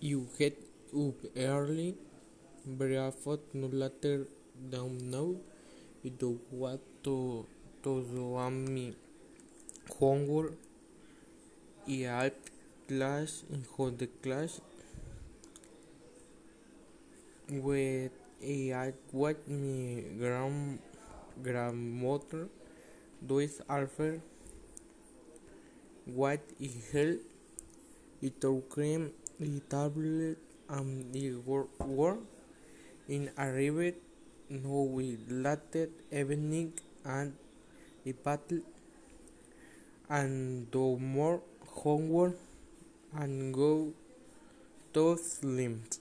You get up early, breakfast no later than now. You don't want to, to do um, my homework. I have class in the class. When I watch my grand, grandmother do it after what I help it cream the tablet and the work in arrived no we later evening and the battle and do more homework and go to sleep.